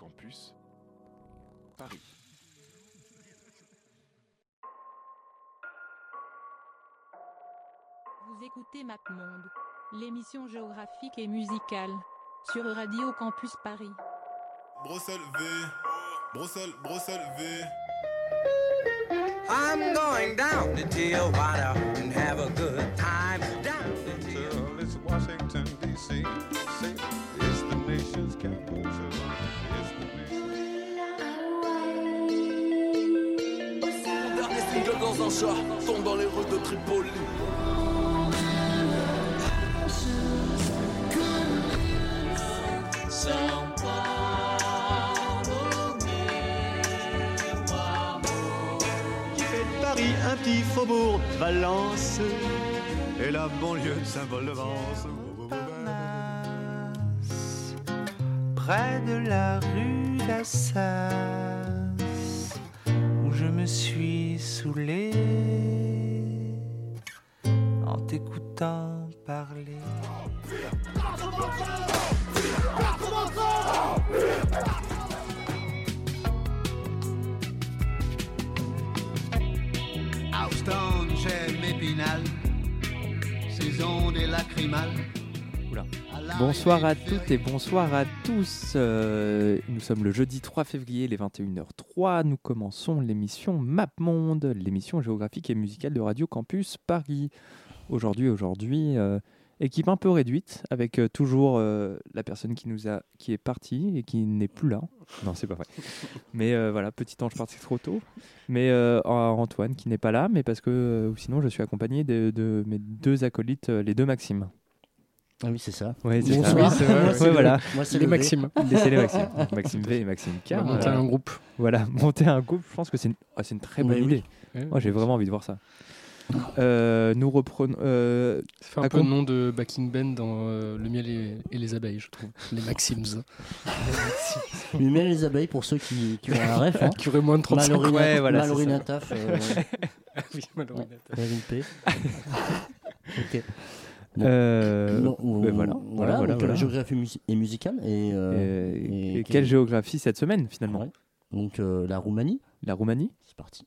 Campus Paris. Vous écoutez MapMonde, l'émission géographique et musicale, sur Radio Campus Paris. Bruxelles V, Bruxelles, Bruxelles V. I'm going down to Tijuana and have a good time. Un chat, tombe dans les rues de Tripoli. qui fait de Paris un petit faubourg de Valence et la banlieue de Saint-Paul-de-Vence. Près de la rue d'Assas, en t'écoutant Bonsoir à toutes et bonsoir à tous. Euh, nous sommes le jeudi 3 février, les 21h03. Nous commençons l'émission MapMonde, l'émission géographique et musicale de Radio Campus Paris. Aujourd'hui, aujourd'hui, euh, équipe un peu réduite, avec euh, toujours la personne qui nous a, qui est partie et qui n'est plus là. Non, c'est pas vrai. Mais voilà, petit ange parti trop tôt. Mais Antoine qui n'est pas là, mais parce que sinon je suis accompagné de, de mes deux acolytes, les deux Maximes. Ah oui, c'est ça. Ouais, c'est ça. Bonsoir. Oui, c'est vrai, Moi, ouais, c'est le- voilà. Moi, c'est Les. Maximes. Laissez les Maxime. Maxime V et Maxime K. Monter Voilà. un groupe. Voilà, monter un groupe, je pense que c'est une, ah, c'est une très bonne Oui, oui. idée. Ouais, Moi, j'ai vraiment envie de voir ça. Euh, nous reprenons. euh, Ça fait un peu com- le nom de backing band dans euh, Le miel et, et les abeilles, je trouve. Les Maxims. Le miel et les abeilles, pour ceux qui, qui ont un ref. Hein. qui aurait moins de 35 ans. Malorina, Ouais, voilà, c'est Malorina ça. Taf, euh, Oui. Kevin P. ok. Bon. euh, Non, on- ben voilà, voilà, voilà, voilà, donc voilà. la géographie mus- est musicale. Et, euh, et, et et quel- quelle géographie cette semaine, finalement ouais. Donc euh, la Roumanie, La Roumanie c'est parti.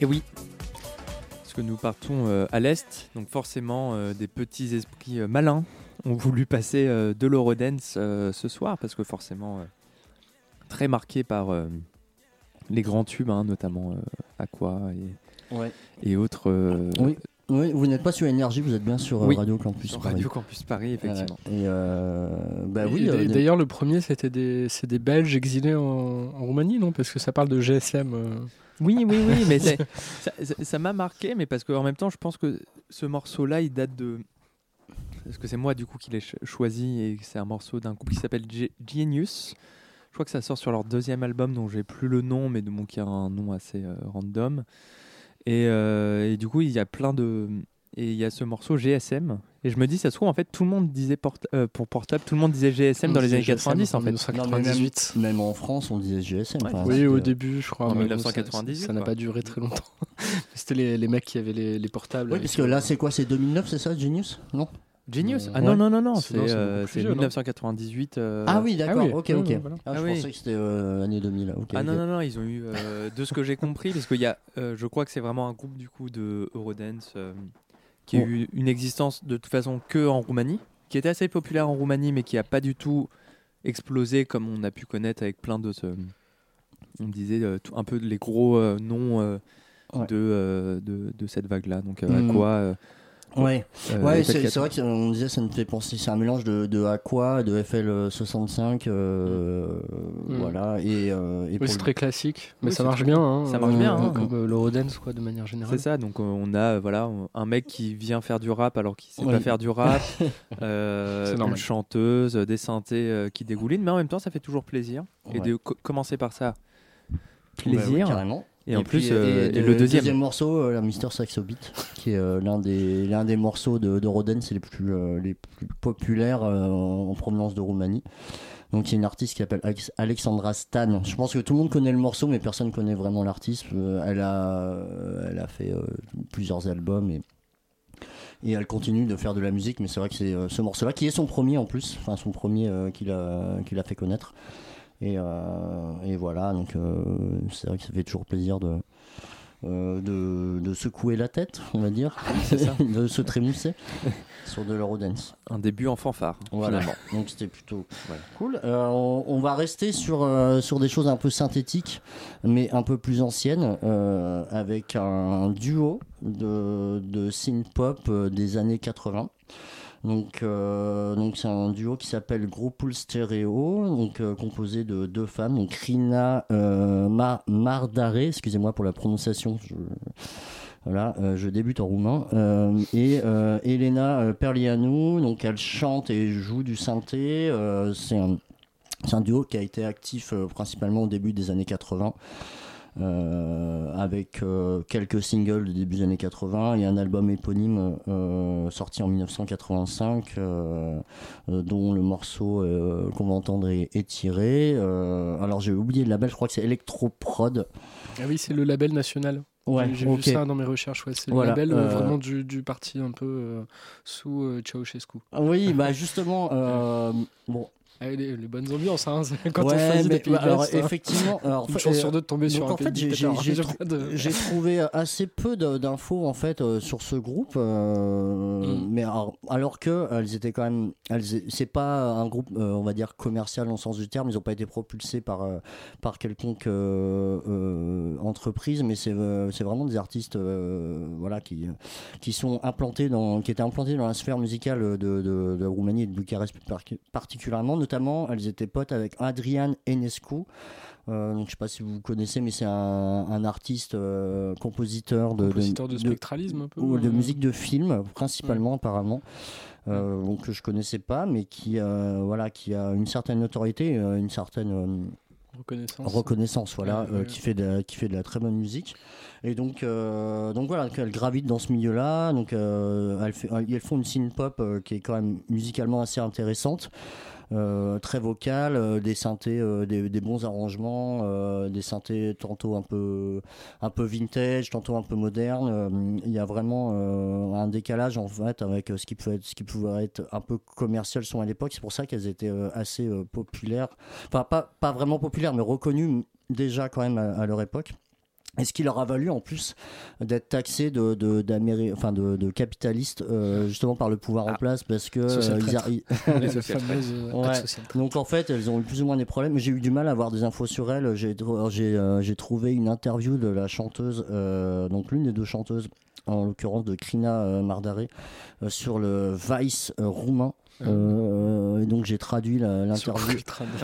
Et oui, parce que nous partons euh, à l'est, donc forcément euh, des petits esprits euh, malins ont voulu passer euh, de l'Eurodance euh, ce soir, parce que forcément euh, très marqué par euh, les grands tubes, hein, notamment euh, Aqua et, Ouais. et autres. euh, Oui. Oui, vous n'êtes pas sur Énergie, vous êtes bien sur Oui, Radio Campus sur Paris. Radio Campus Paris, effectivement. Et euh, bah Et oui. euh, D'ailleurs, le premier, c'était des, c'est des Belges exilés en, en Roumanie, non? Parce que ça parle de GSM. euh. Oui, oui, oui, mais ça- m'a marqué, mais parce qu'en même temps, je pense que ce morceau-là, il date de. Parce que c'est moi, du coup, qui l'ai ch- choisi, et c'est un morceau d'un groupe qui s'appelle Ge- Genius. Je crois que ça sort sur leur deuxième album, dont j'ai plus le nom, mais de mon qui a un nom assez euh, random. Et, euh, et du coup, il y a plein de. Et il y a ce morceau GSM. Et je me dis, ça se trouve, en fait, tout le monde disait porta- euh, pour portable, tout le monde disait GSM dans les années 90, en fait. Non, même, même en France, on disait GSM. Ouais. enfin, Oui, au euh, début, je crois. En mais bon, 1998, Ça n'a pas duré très longtemps. C'était les, les mecs qui avaient les, les portables. Oui, parce que là, c'est quoi C'est 2009, c'est ça, Genius? Non? Genius? Euh, Ah non, ouais. non, non, non, C'est- non, c'est euh, beaucoup plus c'est jeune, hein. 1998. euh, Ah oui, d'accord, oui, ok, oui, ok. oui, voilà. Ah, je Ah oui. pensais que c'était euh, année 2000. ok, Ah non, non, non, ils ont eu, euh, de ce que j'ai compris, parce qu'il y a, euh, je crois que c'est vraiment un groupe du coup de Eurodance euh, qui a eu une existence de toute façon que en Roumanie, qui était assez populaire en Roumanie, mais qui a pas du tout explosé comme on a pu connaître avec plein de, ce- on disait euh, tout- un peu les gros euh, noms euh, Ouais. de, euh, de, de cette vague-là. Donc euh, Mm. Aqua. Euh, Ouais, euh, ouais FL4. c'est c'est vrai qu'on disait ça me fait penser, c'est un mélange de, de Aqua, de FL65, euh, Mm. voilà, et, euh, et Oui, pour c'est le- très classique. Mais Oui, ça marche très- bien. hein, ça marche bien, euh, hein. Comme euh, l'Eurodance, quoi, de manière générale. C'est ça, donc euh, on a euh, voilà un mec qui vient faire du rap alors qu'il sait Ouais. pas faire du rap, euh, C'est une chanteuse, euh, des synthés euh, qui dégoulinent, mais en même temps ça fait toujours plaisir. Et de co- commencer par ça, Ouais, plaisir. ouais, carrément. Et, en plus, euh, et et le deuxième. morceau, euh, la Mister Saxo Beat, qui est euh, l'un des l'un des morceaux de, de Roden, c'est les plus les plus populaires en provenance de Roumanie. Donc il y a une artiste qui s'appelle Alex- Alexandra Stan. Je pense que tout le monde connaît le morceau, mais personne connaît vraiment l'artiste. Euh, elle a euh, elle a fait euh, plusieurs albums et et elle continue de faire de la musique. Mais c'est vrai que c'est ce morceau-là qui est son premier en plus, enfin son premier qu'il a qu'il a fait connaître. Et, euh, et voilà, donc euh, c'est vrai que ça fait toujours plaisir de, euh, de, de secouer la tête, on va dire, de se trémousser sur de l'Eurodance. Un début en fanfare. Voilà, finalement. donc c'était plutôt cool. Euh, on, on va rester sur, euh, sur des choses un peu synthétiques, mais un peu plus anciennes, avec un duo de, de synth-pop euh, des années 80. Donc, euh, donc c'est un duo qui s'appelle Groupul Stereo, donc euh, composé de deux femmes, donc Rina euh, Ma- Mardare, excusez-moi pour la prononciation, je, voilà, je débute en roumain, et Elena Perlianu, donc elle chante et joue du synthé, c'est un duo qui a été actif principalement au début des années 80. Euh, avec euh, quelques singles du début des années 80 et un album éponyme euh, sorti en 1985 euh, euh, dont le morceau qu'on va entendre est, est tiré. Alors j'ai oublié le label, je crois que c'est Electroprod. Ah oui, c'est le label national. Ouais, J'ai vu ça dans mes recherches. Ouais. C'est Voilà, le label euh, vraiment du, du parti un peu euh, sous euh, Ceausescu. Oui, bah justement, bon, Ah, les, les bonnes ambiances, hein, quand on Ouais, choisit mais, des bah, alors, effectivement, alors, une chance euh, sur deux de tomber donc, sur un en fait, j'ai- de- trouvé assez peu d'infos en fait euh, sur ce groupe, euh, Mm. mais alors, alors que elles étaient quand même, c'est pas un groupe, euh, on va dire commercial dans le sens du terme, ils n'ont pas été propulsés par euh, par quelconque euh, euh, entreprise, mais c'est euh, vraiment des artistes, euh, voilà, qui qui sont implantés dans, qui étaient implantés dans la sphère musicale de, de, de Roumanie et de Bucarest particulièrement. Notamment, elles étaient potes avec Adrian Enescu. Euh, donc, je sais pas si vous connaissez, mais c'est un, un artiste, euh, compositeur de, Compositeur de spectralisme, un peu, ou de musique de film, principalement apparemment. Euh, donc que je connaissais pas, mais qui voilà, qui a une certaine notoriété, une certaine Reconnaissance. reconnaissance voilà Ouais, euh, qui fait de la, qui fait de la très bonne musique. Et donc euh, donc voilà elle gravite dans ce milieu là donc euh, fait elles font une synth pop qui est quand même musicalement assez intéressante très vocales, euh, des synthés, euh, des, des bons arrangements, euh, des synthés tantôt un peu, un peu vintage, tantôt un peu moderne. Euh, Il y a vraiment euh, un décalage en fait avec euh, ce qui pouvait être, ce qui pouvait être un peu commercial son à l'époque. C'est pour ça qu'elles étaient euh, assez euh, populaires, enfin pas, pas vraiment populaires, mais reconnues déjà quand même à leur époque. Et ce qui leur a valu en plus d'être taxés de, de, d'Améri- enfin de, de capitalistes euh, justement par le pouvoir en place parce que euh, ils traître. arri- Les fameuses, euh, Ouais. Donc en fait elles ont eu plus ou moins des problèmes. J'ai eu du mal à avoir des infos sur elles. J'ai tr- j'ai euh, j'ai trouvé une interview de la chanteuse, euh, donc l'une des deux chanteuses, en l'occurrence de Krina euh, Mardaré, euh, sur le Vice euh, roumain. Euh, et donc j'ai traduit l'interview.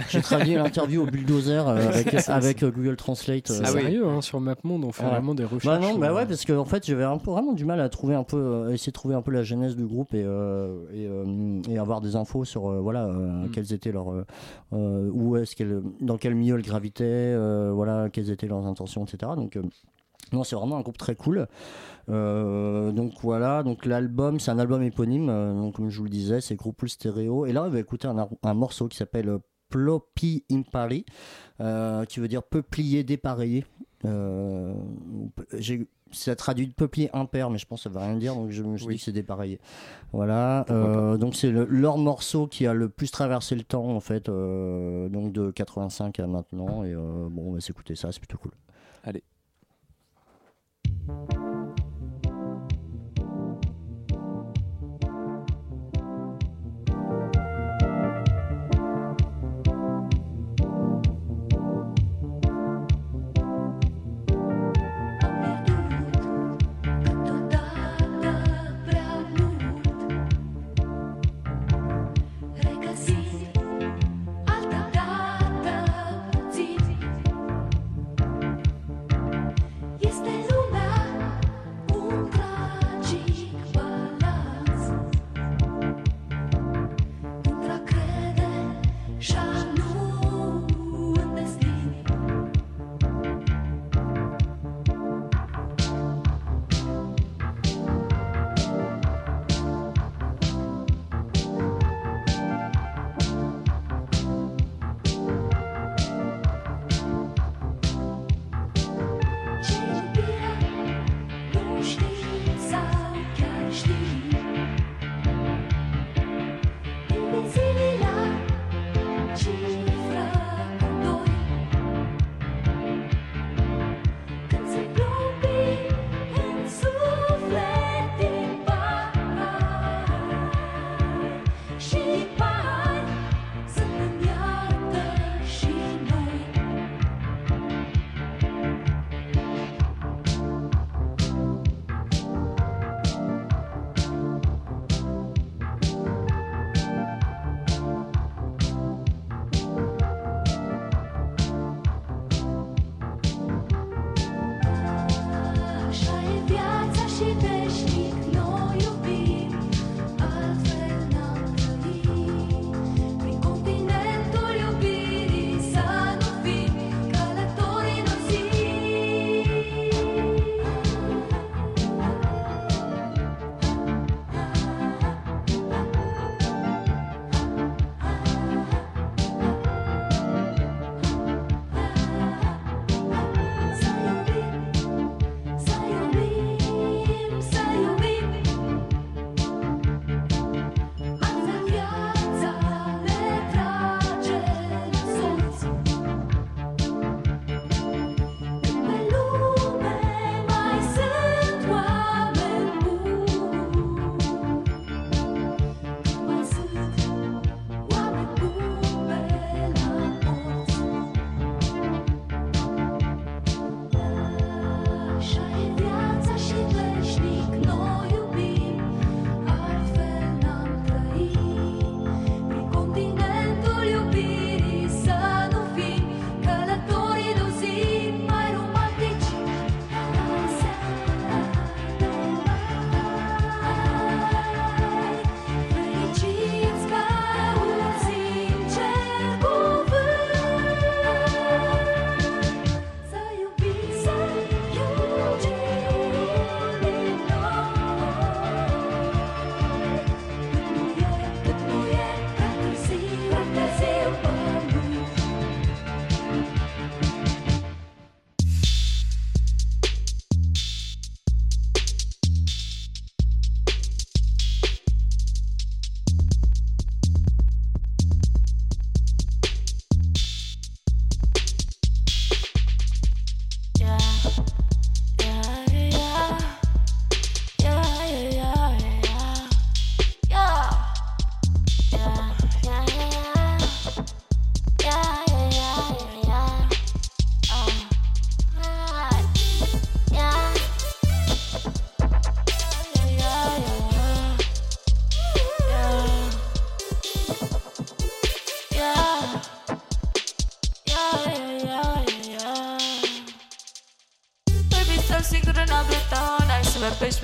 J'ai traduit l'interview au bulldozer euh, avec, euh, Google Translate. C'est euh, sérieux, hein, sur MapMonde, on fait Ouais. vraiment des recherches. Bah non, bah euh, ouais, parce qu'en en fait, j'avais vraiment du mal à trouver un peu, euh, essayer de trouver un peu la genèse du groupe et, euh, et, euh, et avoir des infos sur, euh, voilà, euh, Mm. quels étaient leurs, euh, euh, où est-ce qu'elles, dans quel milieu elles gravitaient, euh, voilà, quelles étaient leurs intentions, etc. Donc, euh, non, c'est vraiment un groupe très cool. Euh, donc voilà, donc l'album, c'est un album éponyme, euh, donc comme je vous le disais, c'est Groupe Stéréo. Et là, on va écouter un, morceau qui s'appelle euh, Plopi Impari, qui veut dire peuplier dépareillé. J'ai- ça traduit de peuplier impair, mais je pense que ça veut rien dire, donc je me suis Oui. dit que c'est dépareillé. Voilà, euh, donc c'est le- leur morceau qui a le plus traversé le temps, en fait, euh, donc de 85 à maintenant. Et euh, bon, on va s'écouter ça, c'est plutôt cool. Allez.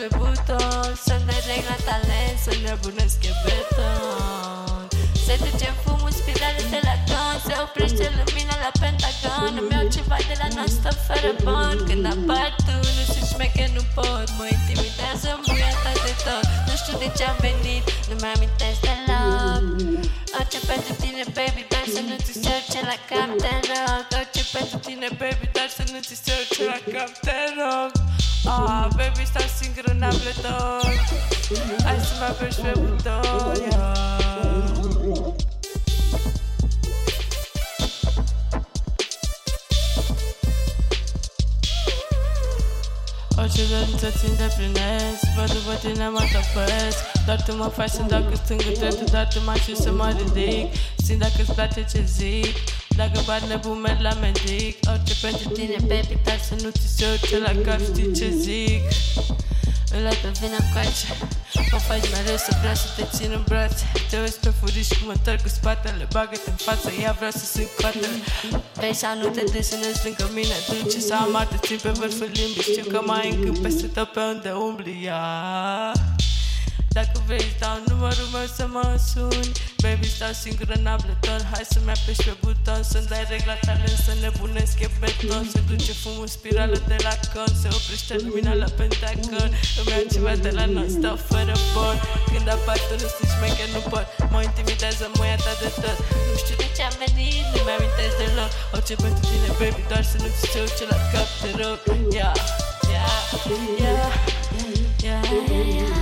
Pe buton Să-mi dereg la talent Să nebunesc e beton. Se duce fumul, spirale de la ton Se oprește lumina la pentagon. Îmi iau ceva de la non-stop fără bon Când apar tu, nu sunt șmecher, nu pot Mă intimidează muia ta de tot. Nu știu de ce am venit, nu mi-amintesc deloc. Orice pentru tine, baby, doar să nu ți se urce la cap, te rog Orice pentru tine, baby, doar să nu ți se urce la cap, te rog Ah, baby, stau singur în ableton Hai să mă apeși pe buton, yeah. Orice dorință ți îndeplinesc Vă după tine mă topesc. Doar tu mă faci să dacă stâng tu Doar tu mă și să mă ridic. Simt dacă îți place ce zic dacă bat nebun merg la medic. Orice pentru tine, baby, dar să nu ți se urce la cap Știi ce zic? Îl ai pe vina coace Mă faci mereu să vreau să te țin în brațe. Te uiți pe furiș cum mă întorc cu spatele. Bagă-te în față, ia vreau să sunt coatele Vrei sau nu te desenezi lângă mine Dulce sau amar, te țin pe vârful limbii Știu că mai încât peste tot pe unde umbli ia. Dacă vrei îți dau numărul meu să mă suni. Baby stau singur în ableton Hai să-mi apeși pe buton. Să-mi dai regla talent Să nebunesc e beton. Se duce fumul spirală de la con Se oprește lumina la pentagon Îmi iau ceva de la non-stop fără bon Când apar tu nu sunt șmecher, nu pot Mă intimidează muia ta de tot. Nu știu de ce am venit Nu mi-amintesc deloc. Orice pentru tine baby Doar să nu ți se urce la cap te rog. Yeah, yeah, yeah Yeah, yeah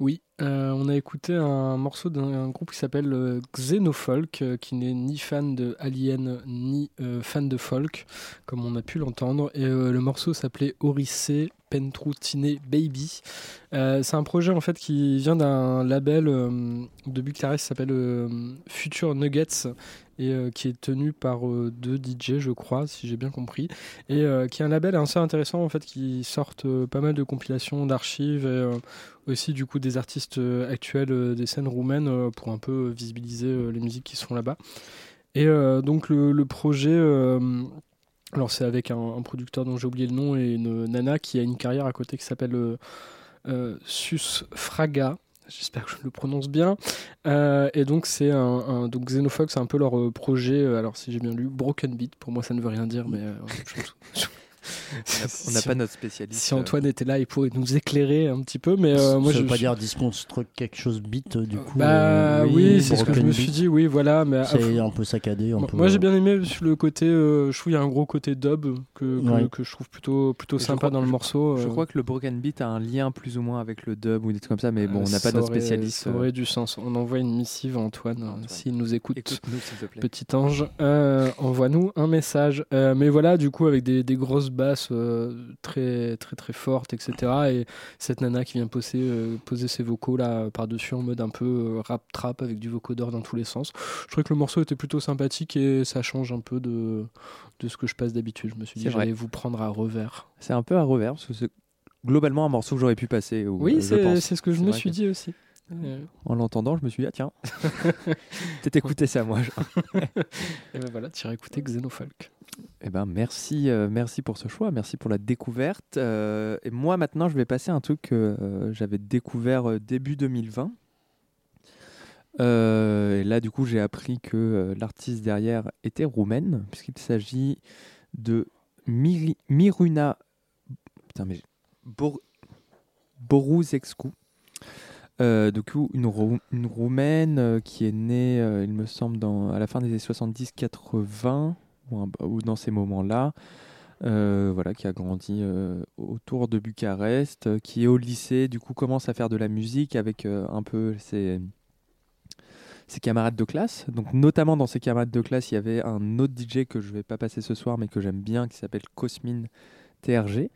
Oui, euh, on a écouté un morceau d'un groupe qui s'appelle euh, Xenofolk, euh, qui n'est ni fan de Alien ni fan de folk, comme on a pu l'entendre. Et le morceau s'appelait Oryssey Pentrutine Baby. C'est un projet en fait qui vient d'un label de Bucarest qui s'appelle Future Nuggets et euh, qui est tenu par euh, deux DJ, je crois, si j'ai bien compris, et euh, qui est un label assez intéressant en fait qui sortent pas mal de compilations d'archives et aussi du coup des artistes actuels des scènes roumaines pour un peu visibiliser les musiques qui sont là-bas. Et donc le, projet, alors c'est avec un, producteur dont j'ai oublié le nom et une nana qui a une carrière à côté qui s'appelle euh, euh, Sus Fraga. J'espère que je le prononce bien. Euh, et donc c'est un, donc Xenofox, c'est un peu leur euh, projet. euh, alors si j'ai bien lu, Broken Beat. Pour moi, ça ne veut rien dire, mais On n'a- Si pas notre spécialiste, Si euh. Antoine était là, il pourrait nous éclairer un petit peu. Mais euh, moi, ça je veut pas dire disconstruct quelque chose beat du coup. Bah euh, oui, c'est ce que je me suis dit, oui, voilà. Mais C'est un peu saccadé. Un Moi, peu... moi, j'ai bien aimé le côté, euh, je trouve il y a un gros côté dub que, que, Ouais. que je trouve plutôt, plutôt Et sympa crois- dans le je- morceau. Je euh. crois que le broken beat a un lien plus ou moins avec le dub ou des trucs comme ça, mais bon, Euh, on n'a pas notre spécialiste. Ça euh. aurait du sens. On envoie une missive à Antoine, euh, s'il nous écoute. Écoute-nous, s'il te plaît. Petit ange, euh, envoie-nous un message. Euh, mais voilà, du coup, avec des, des grosses basses euh, très, très, très fortes, etc. Et cette nana qui vient poser, euh, poser ses vocaux là par-dessus en mode un peu euh, rap-trap avec du vocodeur dans tous les sens. Je trouvais que le morceau était plutôt sympathique et ça change un peu de, de ce que je passe d'habitude. Je me suis dit, j'allais vous prendre à revers. C'est un peu à revers, parce que c'est globalement un morceau que j'aurais pu passer. ou- Oui, c'est ce que je me suis que- dit aussi. Euh, En l'entendant, je me suis dit, ah tiens, peut-être écouter ça, moi. Et ben voilà, tu iras écouter Xenofolk. Eh ben merci, euh, merci pour ce choix, merci pour la découverte. Euh, et moi maintenant, je vais passer à un truc que euh, j'avais découvert début 2020. Euh, et là, du coup, j'ai appris que l'artiste derrière était roumaine, puisqu'il s'agit de Miruna putain, du coup, une, Rou- une roumaine qui est née, il me semble, à la fin des années 70-80, ou, dans ces moments-là, euh, voilà, qui a grandi euh, autour de Bucarest, euh, qui est au lycée, du coup commence à faire de la musique avec un peu ses, camarades de classe. Donc, notamment dans ses camarades de classe, il y avait un autre DJ que je vais pas passer ce soir, mais que j'aime bien, qui s'appelle Cosmine TRG.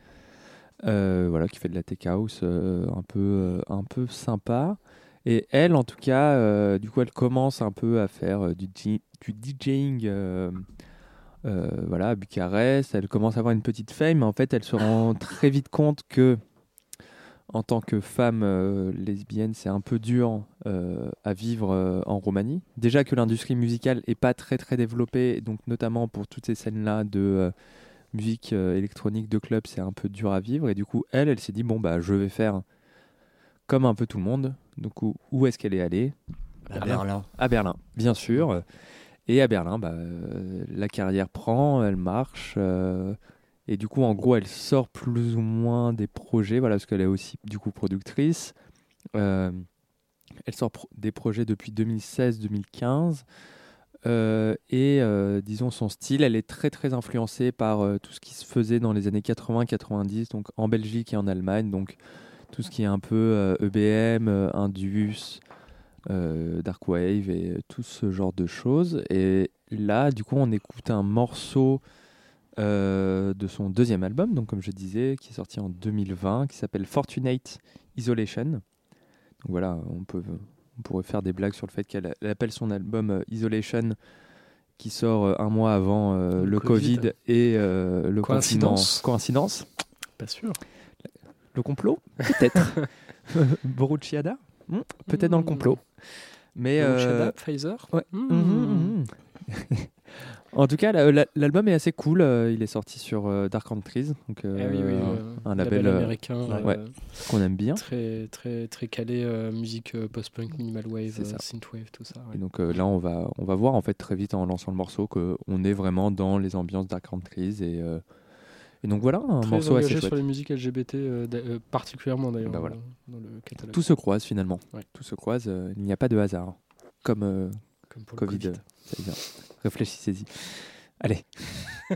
Voilà, qui fait de la tech house un, peu, un peu sympa. Et elle, en tout cas, du coup, elle commence un peu à faire du DJing euh, voilà, à Bucarest. Elle commence à avoir une petite fame, mais en fait, elle se rend très vite compte que, en tant que femme euh, lesbienne, c'est un peu dur euh, à vivre euh, en Roumanie. Déjà que l'industrie musicale est pas très très développée, donc notamment pour toutes ces scènes-là de euh, musique euh, électronique de club, c'est un peu dur à vivre. Et du coup, elle, elle s'est dit bon bah je vais faire comme un peu tout le monde. Donc où, où est-ce qu'elle est allée? À Berlin. À Berlin, bien sûr. Et à Berlin, bah, euh, la carrière prend, elle marche. euh, et du coup, en gros, elle sort plus ou moins des projets, voilà, parce qu'elle est aussi du coup productrice. Euh, elle sort des projets depuis 2016-2015. Euh, et disons son style, elle est très très influencée par tout ce qui se faisait dans les années 80-90, donc en Belgique et en Allemagne, donc tout ce qui est un peu EBM, euh, Indus, euh, Dark Wave et euh, tout ce genre de choses. Et là, du coup, on écoute un morceau euh, de son deuxième album, donc comme je disais, qui est sorti en 2020, qui s'appelle Fortunate Isolation. Donc voilà, on peut, on pourrait faire des blagues sur le fait qu'elle elle appelle son album euh, Isolation, qui sort euh, un mois avant Le le, Covid. Covid, et le Coïncidence. Coïncidence Pas sûr. Le complot Peut-être. Borucciada Hmm, Peut-être dans le complot. Mais euh, Pfizer ouais. Hmm. Mhm, mhm. en tout cas, la- la- l'album est assez cool. euh, il est sorti sur euh, Dark Countries, donc oui, oui, un- label, américain ouais, qu'on aime bien. Très, très, très calé musique post-punk, minimal wave, synthwave, tout ça. ouais. Et donc là, on va, on va voir en fait très vite en lançant le morceau qu'on est vraiment dans les ambiances Dark Countries et, et donc voilà un Très morceau assez engagé chouette. sur les musiques LGBT, euh, euh, particulièrement d'ailleurs, Bah voilà. dans, dans le catalogue. Tout se croise finalement. Ouais. Tout se croise. euh, il n'y a pas de hasard. Comme, Comme pour le COVID. Réfléchissez-y. Allez.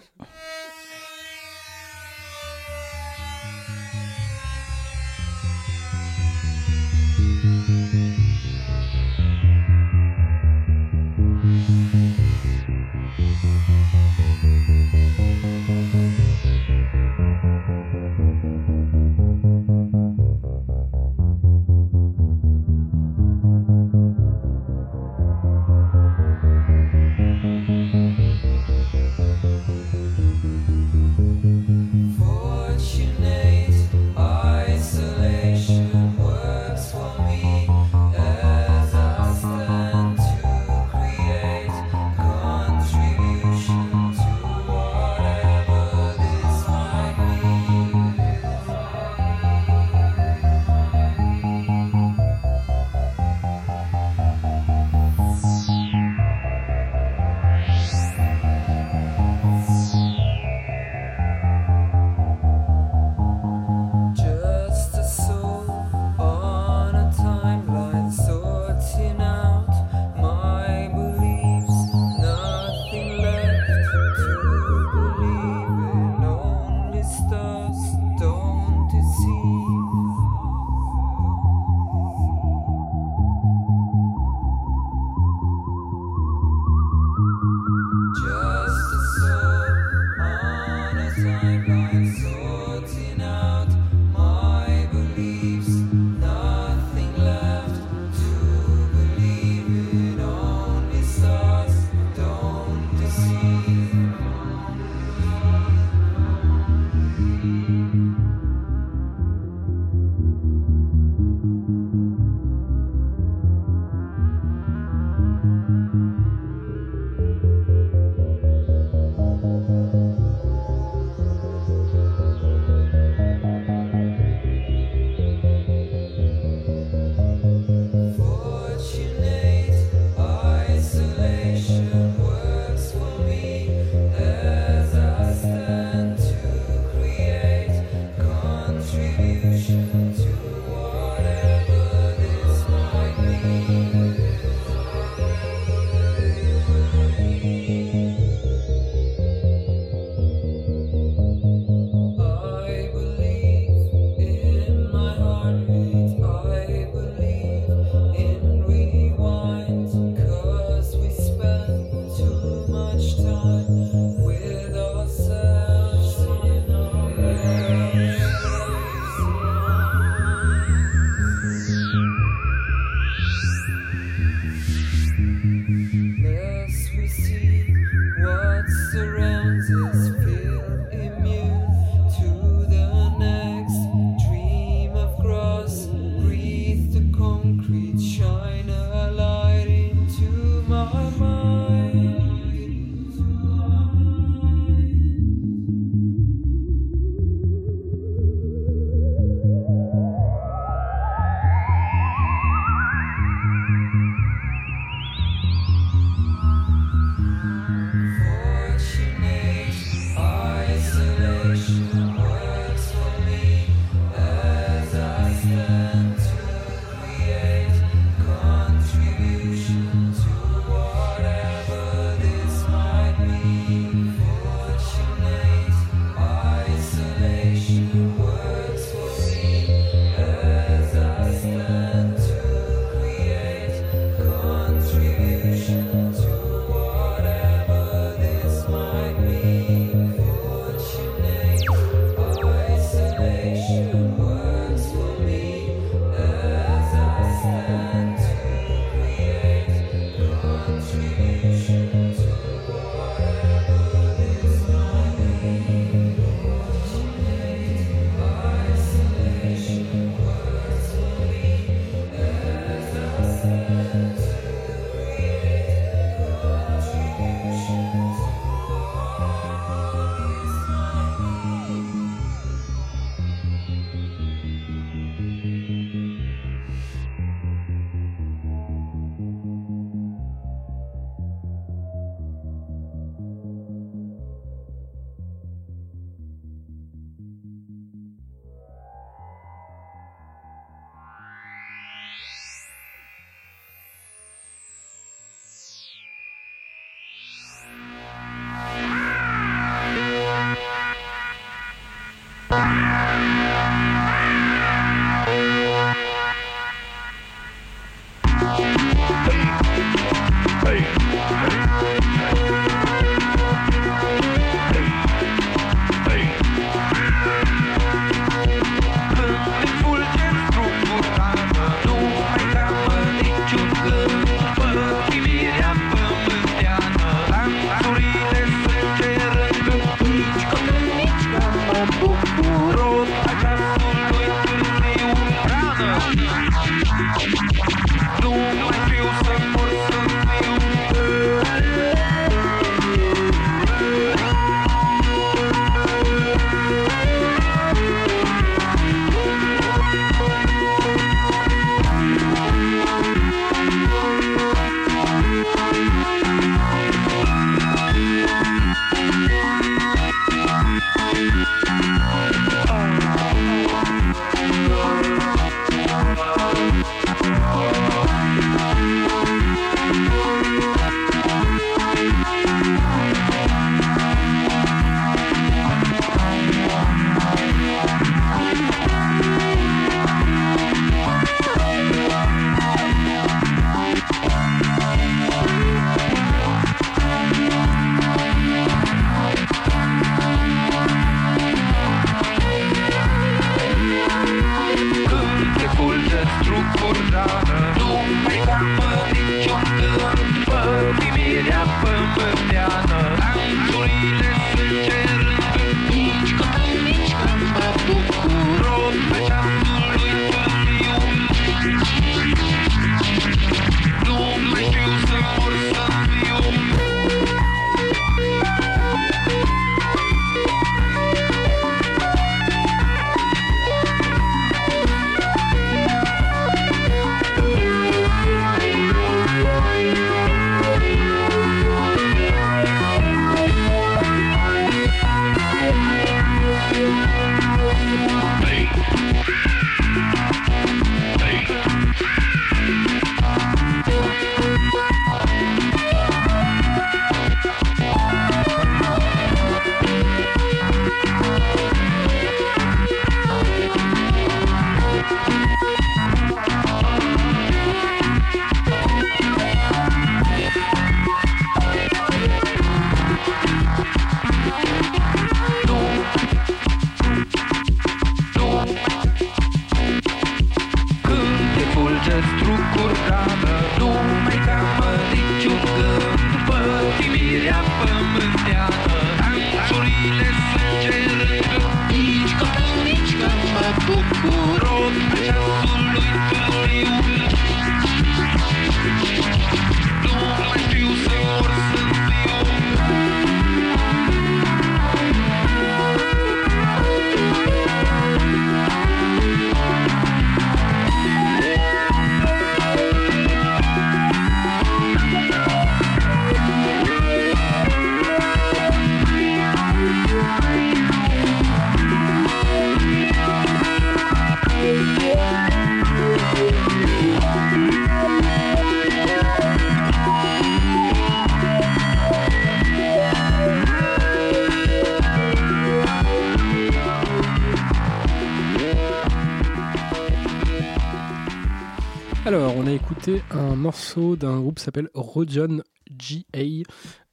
Écouté un morceau d'un groupe qui s'appelle Rodion GA.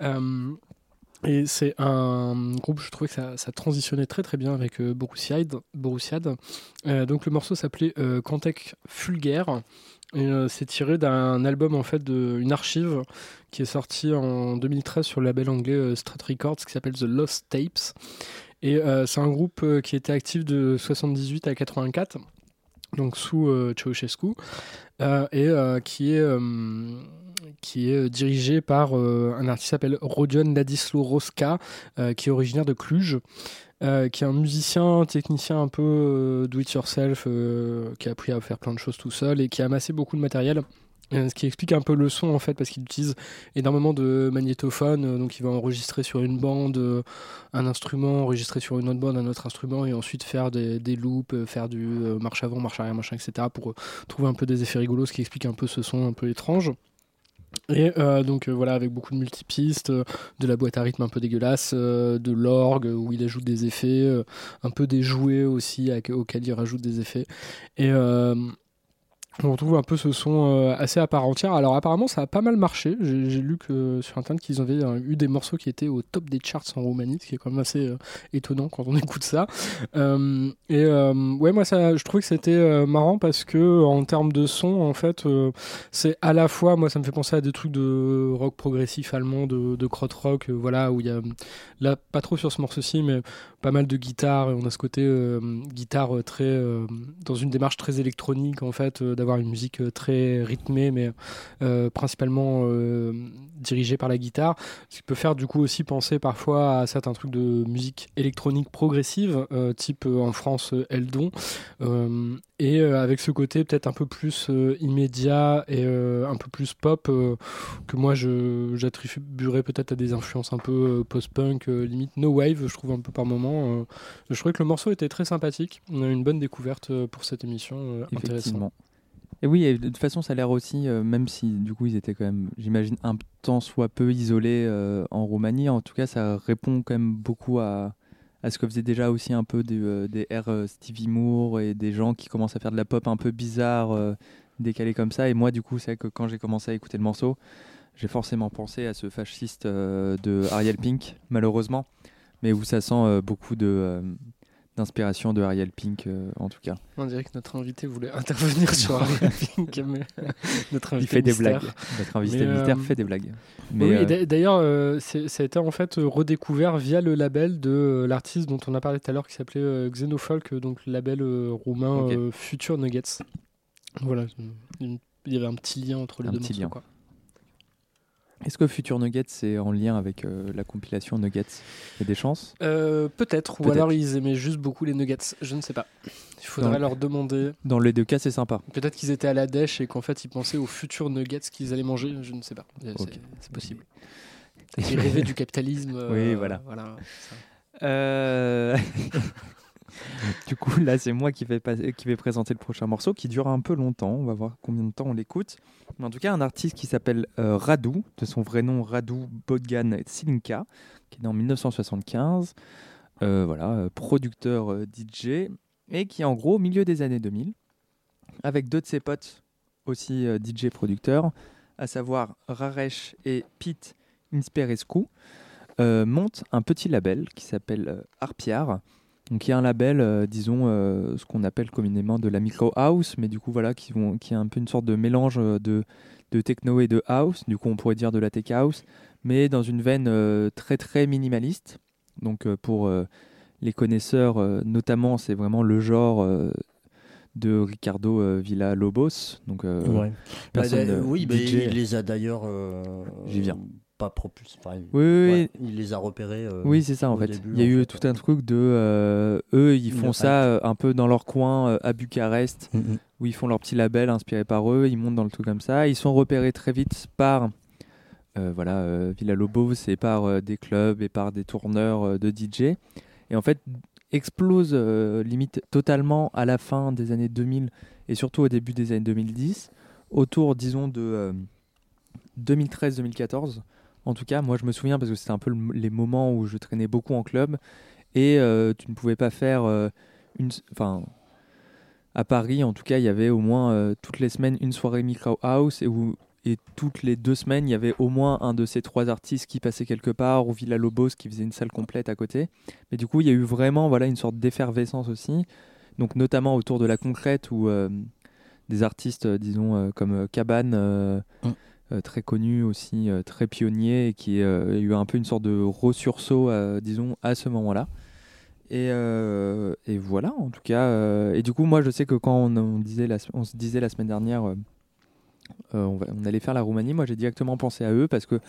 Euh, et c'est un groupe, je trouvais que ça, transitionnait très très bien avec euh. Euh, donc le morceau s'appelait euh, Cantec Fulgaire. Et euh, c'est tiré d'un album, en fait, d'une archive qui est sorti en 2013 sur le label anglais euh, Strat Records qui s'appelle The Lost Tapes. Et euh, c'est un groupe euh, qui était actif de 78 à 84, donc sous euh, Ceausescu, euh, et euh, qui est, qui est dirigé par un artiste qui Rodion Ladislau Roska, qui est originaire de Cluj. qui est un musicien, technicien un peu euh, do-it-yourself, euh, qui a appris à faire plein de choses tout seul et qui a amassé beaucoup de matériel. Euh, ce qui explique un peu le son en fait parce qu'il utilise énormément de magnétophones euh, donc il va enregistrer sur une bande euh, un instrument enregistrer sur une autre bande un autre instrument et ensuite faire des, loops faire du marche avant marche arrière machin etc pour trouver un peu des effets rigolos ce qui explique un peu ce son un peu étrange. Et donc voilà avec beaucoup de multipistes de la boîte à rythme un peu dégueulasse de l'orgue où il ajoute des effets un peu des jouets aussi avec- auxquels il rajoute des effets. Et on retrouve un peu ce son euh, assez à part entière. Alors apparemment ça a pas mal marché. J'ai lu que sur internet qu'ils avaient euh, eu des morceaux qui étaient au top des charts en Roumanie, ce qui est quand même assez euh, étonnant quand on écoute ça. Euh, et euh, ouais moi ça, je trouvais que c'était euh, marrant parce que en termes de son en fait euh, c'est à la fois moi ça me fait penser à des trucs de rock progressif allemand, de, de crot rock, euh, voilà où il y a là pas trop sur ce morceau-ci mais pas mal de guitare et on a ce côté euh, guitare euh, très euh, dans une démarche très électronique en fait euh, d'avoir une musique euh, très rythmée mais euh, principalement euh, dirigée par la guitare ce qui peut faire du coup aussi penser parfois à certains trucs de musique électronique progressive type en France Eldon. Et avec ce côté peut-être un peu plus immédiat et un peu plus pop que moi j'attribuerais peut-être à des influences un peu post-punk limite no wave je trouve un peu par moment je trouvais que le morceau était très sympathique. Une bonne découverte pour cette émission intéressant Effectivement. Et oui, de toute façon, ça a l'air aussi, euh, même si du coup ils étaient quand même, j'imagine, un temps soit peu isolés euh, en Roumanie, en tout cas, ça répond quand même beaucoup à, ce que faisait déjà aussi un peu des, euh, airs euh, Stevie Moore et des gens qui commencent à faire de la pop un peu bizarre, décalée comme ça. Et moi, du coup, c'est que quand j'ai commencé à écouter le morceau, j'ai forcément pensé à ce fasciste de Ariel Pink, malheureusement, mais où ça sent beaucoup de. D'inspiration de Ariel Pink euh, en tout cas. on dirait que notre invité voulait intervenir sur Ariel Pink mais notre Il invité fait des mystère. blagues. Notre invité Mais, mystère euh, fait des blagues. Oui, Mais euh, d'a- d'ailleurs, ça a été en fait redécouvert via le label de l'artiste dont on a parlé tout à l'heure, qui s'appelait Xenofolk, donc le label roumain Future Nuggets. Voilà, il y avait un petit lien entre les Un deux petit morceaux. lien. Quoi. Est-ce que Future Nuggets c'est en lien avec euh, la compilation Nuggets a des chances? Euh, Peut-être, ou alors ils aimaient juste beaucoup les nuggets, je ne sais pas. Il faudrait Dans- leur demander. Dans les deux cas, c'est sympa. Peut-être qu'ils étaient à la dèche et qu'en fait ils pensaient aux futurs nuggets qu'ils allaient manger, je ne sais pas. C'est- Ok. C'est possible. Qu'ils rêvaient du capitalisme. euh, Oui, voilà. voilà ça. Euh, du coup, là, c'est moi qui vais, présenter le prochain morceau qui dure un peu longtemps. On va voir combien de temps on l'écoute. Mais en tout cas, un artiste qui s'appelle euh, Radu, de son vrai nom Radu Bogdan Silinka, qui est né en 1975. Euh, voilà, euh, producteur DJ, et qui en gros au milieu des années 2000, avec deux de ses potes aussi DJ producteurs, à savoir Raresh et Pete Insperescu, euh, monte un petit label qui s'appelle Arpiar. Donc il y a un label, euh, disons, euh, ce qu'on appelle communément de la micro house, mais du coup voilà, qui, vont, qui est un peu une sorte de mélange euh, de, de techno et de house. Du coup on pourrait dire de la tech house, mais dans une veine euh, très très minimaliste. Donc pour les connaisseurs, notamment, c'est vraiment le genre de Ricardo euh, Villa-Lobos. Donc euh, Ouais. Bah, personne, euh, oui, bah, il les a d'ailleurs. J'y viens. Pas propulsés. enfin, Oui, oui, ouais, oui. il les a repérés. euh, Oui, c'est ça en fait. début, il y a eu fait. tout un truc de. euh, eux, ils font ça euh, un peu dans leur coin à Bucarest, Mhm. où ils font leur petit label inspiré par eux. Ils montent dans le truc comme ça. Ils sont repérés très vite par. voilà, Villa Lobos et par des clubs et par des tourneurs de DJ. Et en fait, explose limite totalement à la fin des années 2000 et surtout au début des années 2010, autour, disons, de euh, 2013-2014. En tout cas, moi je me souviens parce que c'était un peu le- les moments où je traînais beaucoup en club et euh, tu ne pouvais pas faire euh, une, enfin, à Paris, en tout cas, il y avait au moins euh, toutes les semaines une soirée Micro House et, toutes les deux semaines, il y avait au moins un de ces trois artistes qui passait quelque part ou Villa Lobos qui faisait une salle complète à côté. Mais du coup, il y a eu vraiment voilà, une sorte d'effervescence aussi. Donc, notamment autour de la concrète où des artistes, disons, comme Cabane, Mm. Euh, très connu aussi, euh, très pionnier, et qui euh, a eu un peu une sorte de ressursaut, disons, à ce moment-là. Et, et voilà, en tout cas. et du coup, moi, je sais que quand on, on disait la, on se disait la semaine dernière, euh, on, va- on allait faire la Roumanie, moi, j'ai directement pensé à eux parce que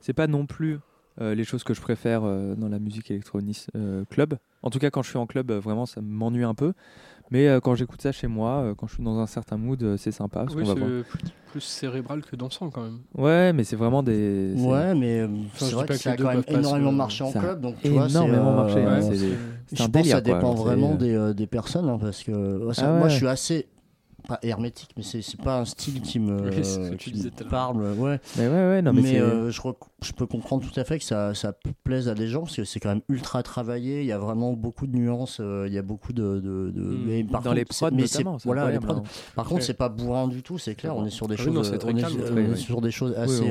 c'est pas non plus euh, les choses que je préfère euh, dans la musique électronique club. En tout cas, quand je suis en club, vraiment, ça m'ennuie un peu. Mais euh, quand j'écoute ça chez moi, euh, quand je suis dans un certain mood, euh, c'est sympa. Parce Oui, qu'on va c'est voir. plus, plus cérébral que dansant quand même. Ouais, mais c'est vraiment des. c'est- Ouais, mais euh, je c'est dis vrai pas que que ça a les deux quand même peuvent pas énormément se- marché en Ça a club. Donc, tu vois, c'est, énormément euh, marché. ouais, ouais, c'est- c'est- Je c'est un pense que délire. ça dépend quoi, vraiment des, euh, des personnes, hein, parce que euh, ça- Ah moi je suis assez pas hermétique, mais c'est c'est pas un style qui me, Oui, ce qui parle. Ouais. Mais ouais, ouais, non, mais, mais euh, je, peux comprendre tout à fait que ça, ça plaise à des gens parce que c'est quand même ultra travaillé. Il y a vraiment beaucoup de nuances. euh, il y a beaucoup de. de, de- Mm. mais par dans contre, les c'est- prods mais c'est- notamment. Voilà, les prods. hein. Par contre, c'est pas bourrin du tout, c'est clair. On est sur des Ah choses. euh, on est, sur- oui, on est oui. sur des choses assez.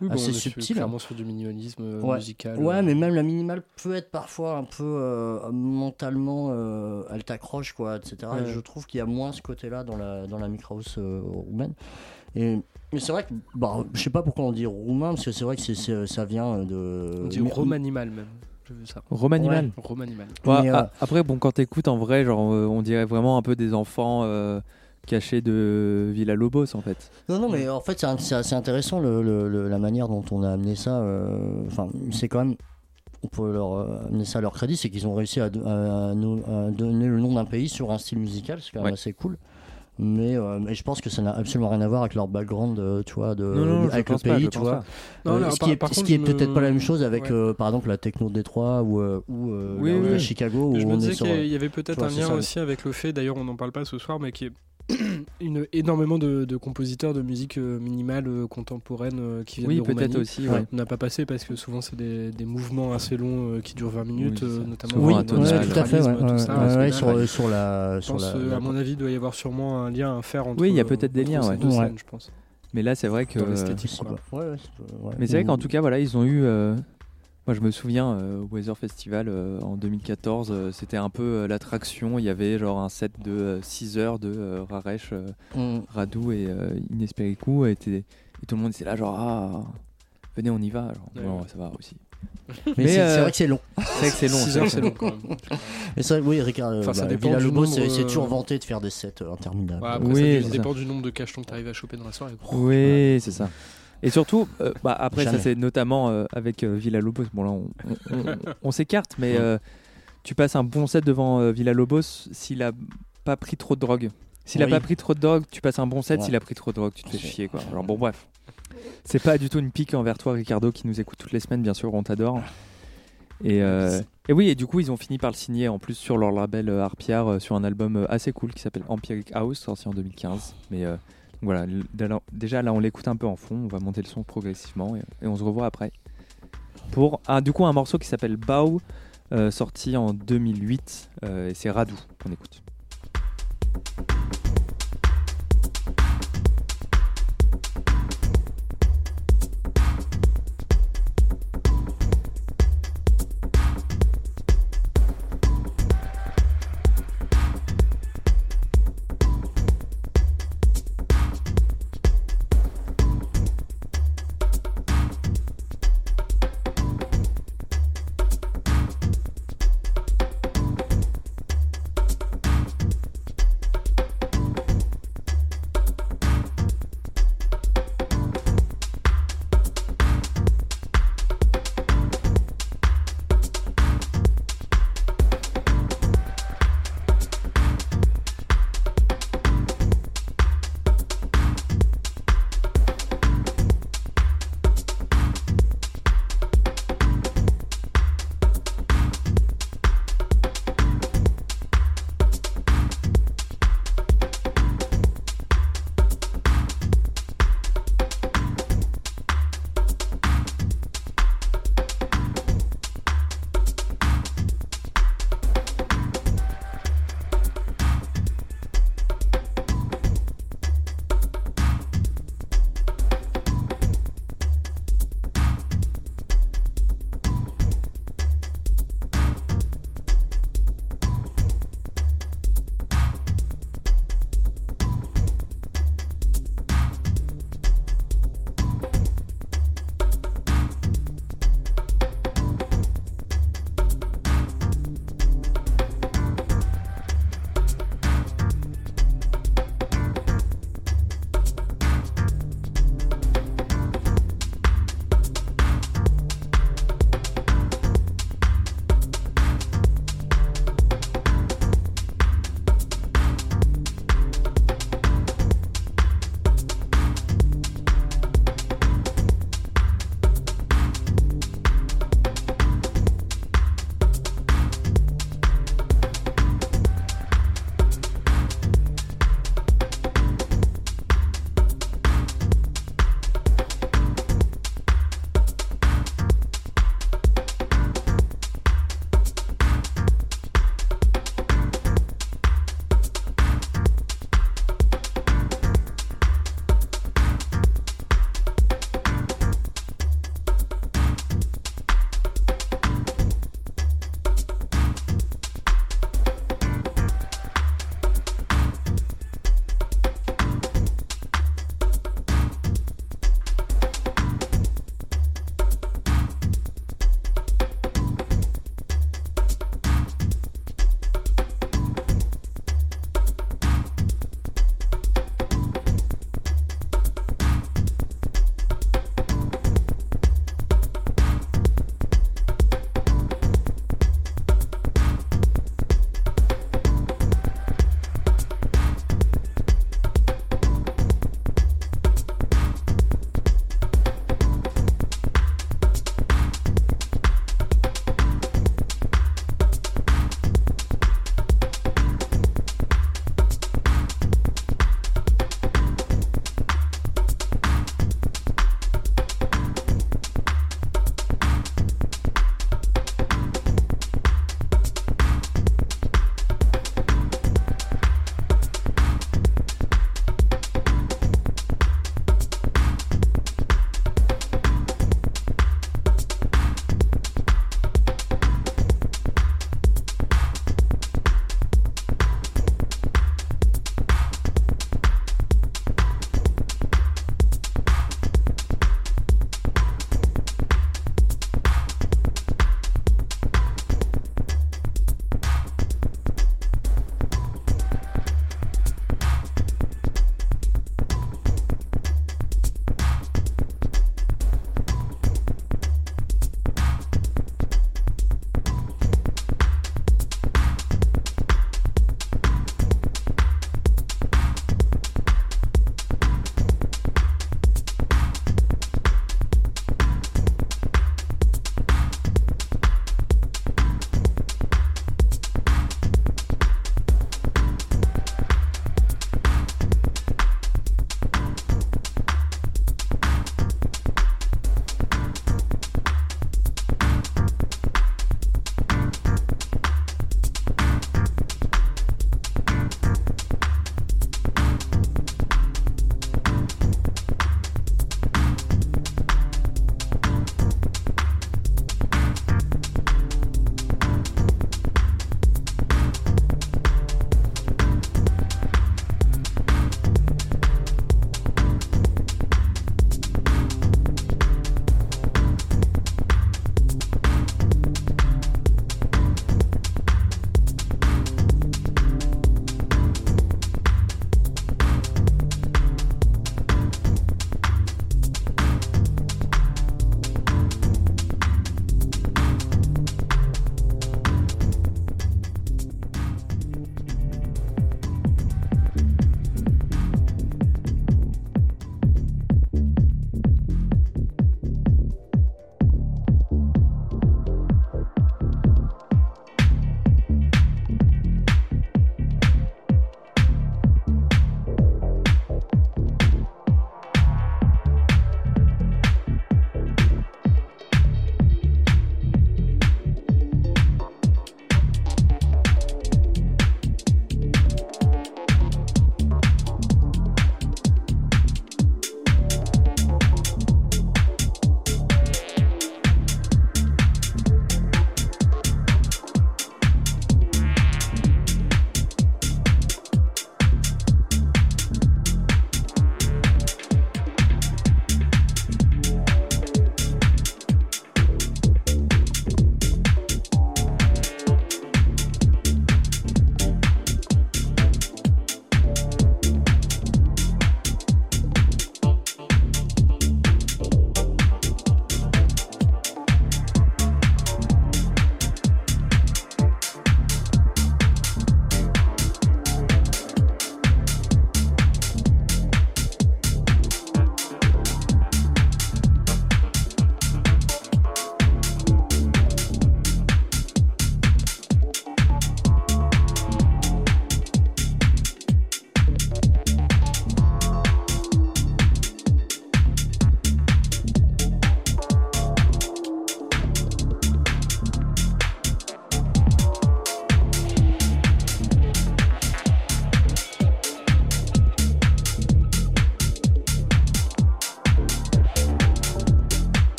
Oui. bon, assez on est sur- subtil. Clairement sur du minimalisme euh, Ouais. musical. Ouais, euh, mais même la minimale peut être parfois un peu euh, mentalement, euh, elle t'accroche, quoi, etc. Et Ouais. je trouve qu'il y a moins ce côté-là dans la, dans la micro house euh, roumaine. Et, mais c'est vrai que, bah, je sais pas pourquoi on dit roumain, parce que c'est vrai que c'est, c'est- ça vient de. On dit romanimal même. Vu ça. Romanimal. Romanimal. Ouais, euh, Après, bon, quand t'écoutes en vrai, genre, on dirait vraiment un peu des enfants euh, cachés de Villa Lobos en fait. Non, non, mais en fait, c'est, assez intéressant le, le- le- la manière dont on a amené ça. euh, Enfin, c'est quand même. On peut leur euh, amener ça à leur crédit, c'est qu'ils ont réussi à, do- à- à nous- à donner le nom d'un pays sur un style musical, c'est quand même Ouais. assez cool. Mais, euh, mais je pense que ça n'a absolument rien à voir avec leur background, euh, tu vois, de, Non, non, je avec le pas, pays, tu vois. Non, Euh, là, ce par- qui est, par ce contre, qui est peut-être me- pas la même chose avec, Ouais. euh, par exemple, la techno de Détroit ou, ou, Oui, la- oui. Chicago, où Je me on est disais sur. qu'il y avait peut-être un lien ça. aussi avec le fait, d'ailleurs on n'en parle pas ce soir, mais qui est une, énormément de, de compositeurs de musique euh, minimale euh, contemporaine euh, qui viennent Oui, de peut-être Roumanie. aussi. ouais. On n'a pas passé parce que souvent c'est des, des mouvements assez longs euh, qui durent 20 minutes, Oui, euh, notamment Oui, tout à fait, ouais, spectralisme, tout ouais, ça, ouais, c'est ouais, dingue. sur, sur la. Je Sur pense, la, euh, à mon avis, il doit y avoir sûrement un lien à faire entre, Oui, il y a peut-être des liens, ouais. deux Ouais. scènes, je pense. Mais là, c'est vrai que. Dans l'esthétique, ouais, ouais. Mais c'est vrai qu'en tout cas, voilà, ils ont eu. euh, Moi, je me souviens euh, au Weather Festival euh, en 2014, euh, c'était un peu euh, l'attraction. Il y avait genre un set de 6 heures de euh, Raresh, euh, Mm. Radou et euh, Inès Péricou. Et, et tout le monde était là, genre, ah, venez, on y va. Genre, Ouais, bon, ouais. ça va aussi. Mais, Mais, c'est, c'est euh, vrai que c'est long. C'est vrai que c'est long. Six c'est heures, vrai c'est long quand même. Mais c'est vrai, oui, Ricard, Enfin, ça bah, dépend Villa du Lobos, nombre, c'est, c'est euh, toujours vanté de faire des sets euh, interminables. Ouais, après, Oui, ça dépend du nombre de cachetons que tu arrives à choper dans la soirée. Oui, c'est ça. Et surtout, euh, bah, après, Jamais. ça c'est notamment euh, avec euh, Villa Lobos. Bon, là, on, on- on- on s'écarte, mais euh, tu passes un bon set devant Villa Lobos s'il a pas pris trop de drogue. S'il a Oui. pas pris trop de drogue, tu passes un bon set. Ouais. S'il a pris trop de drogue, tu te fais chier. Quoi. Alors, bon, bref. C'est pas du tout une pique envers toi, Ricardo, qui nous écoute toutes les semaines, bien sûr, on t'adore. Et, et oui, et du coup, ils ont fini par le signer en plus sur leur label Harpiar sur un album assez cool qui s'appelle Empiric House, sorti en 2015. Mais voilà, déjà- là, on l'écoute un peu en fond, on va monter le son progressivement et, on se revoit après. Pour un, du coup un morceau qui s'appelle Bao, euh, sorti en 2008, euh, et c'est Radou qu'on écoute.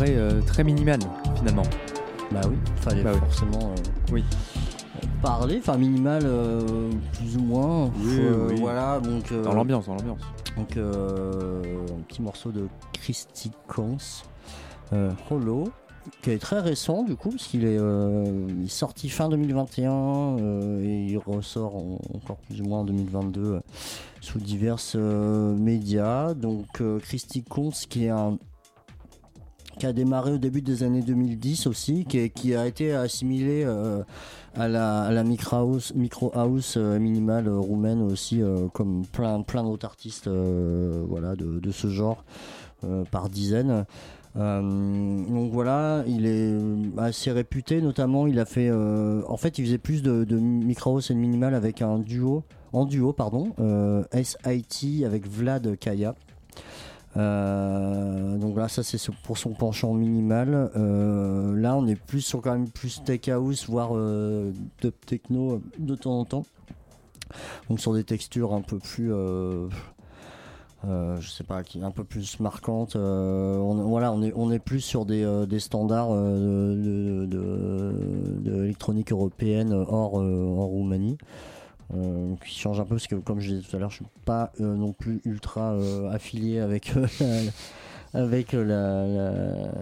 Soirée euh, très minimale finalement. Bah oui, fallait Bah forcément euh, Oui. parler, enfin minimal euh, plus ou moins. Oui, oui. Voilà, donc. Dans l'ambiance, dans l'ambiance. Donc un petit morceau de Christy Cons, Hollow, qui est très récent du coup, parce qu'il est, euh, sorti fin 2021 euh, et il ressort en- encore plus ou moins en 2022 euh, sous divers médias. Donc Christy Cons qui est un qui a démarré au début des années 2010 aussi, qui, a été assimilé euh, à la, à la micro house, micro house euh, minimale euh, roumaine aussi, comme plein, plein d'autres artistes voilà, de, ce genre par dizaines. Donc voilà, il est assez réputé, notamment il a fait, en fait il faisait plus de, micro house et de minimal avec un duo, en duo pardon, SIT avec Vlad Kaya. Euh, donc là, ça c'est ce- pour son penchant minimal. Euh, là, on est plus sur quand même plus tech house, voire euh, techno euh, de temps en temps. Donc sur des textures un peu plus, euh, euh, je sais pas, un peu plus marquantes. Euh, on, voilà, on est on est plus sur des, euh, des standards euh, de, européenne hors euh, hors Roumanie. Euh, qui change un peu parce que comme je disais tout à l'heure je suis pas euh, non plus ultra euh, affilié avec la, avec la,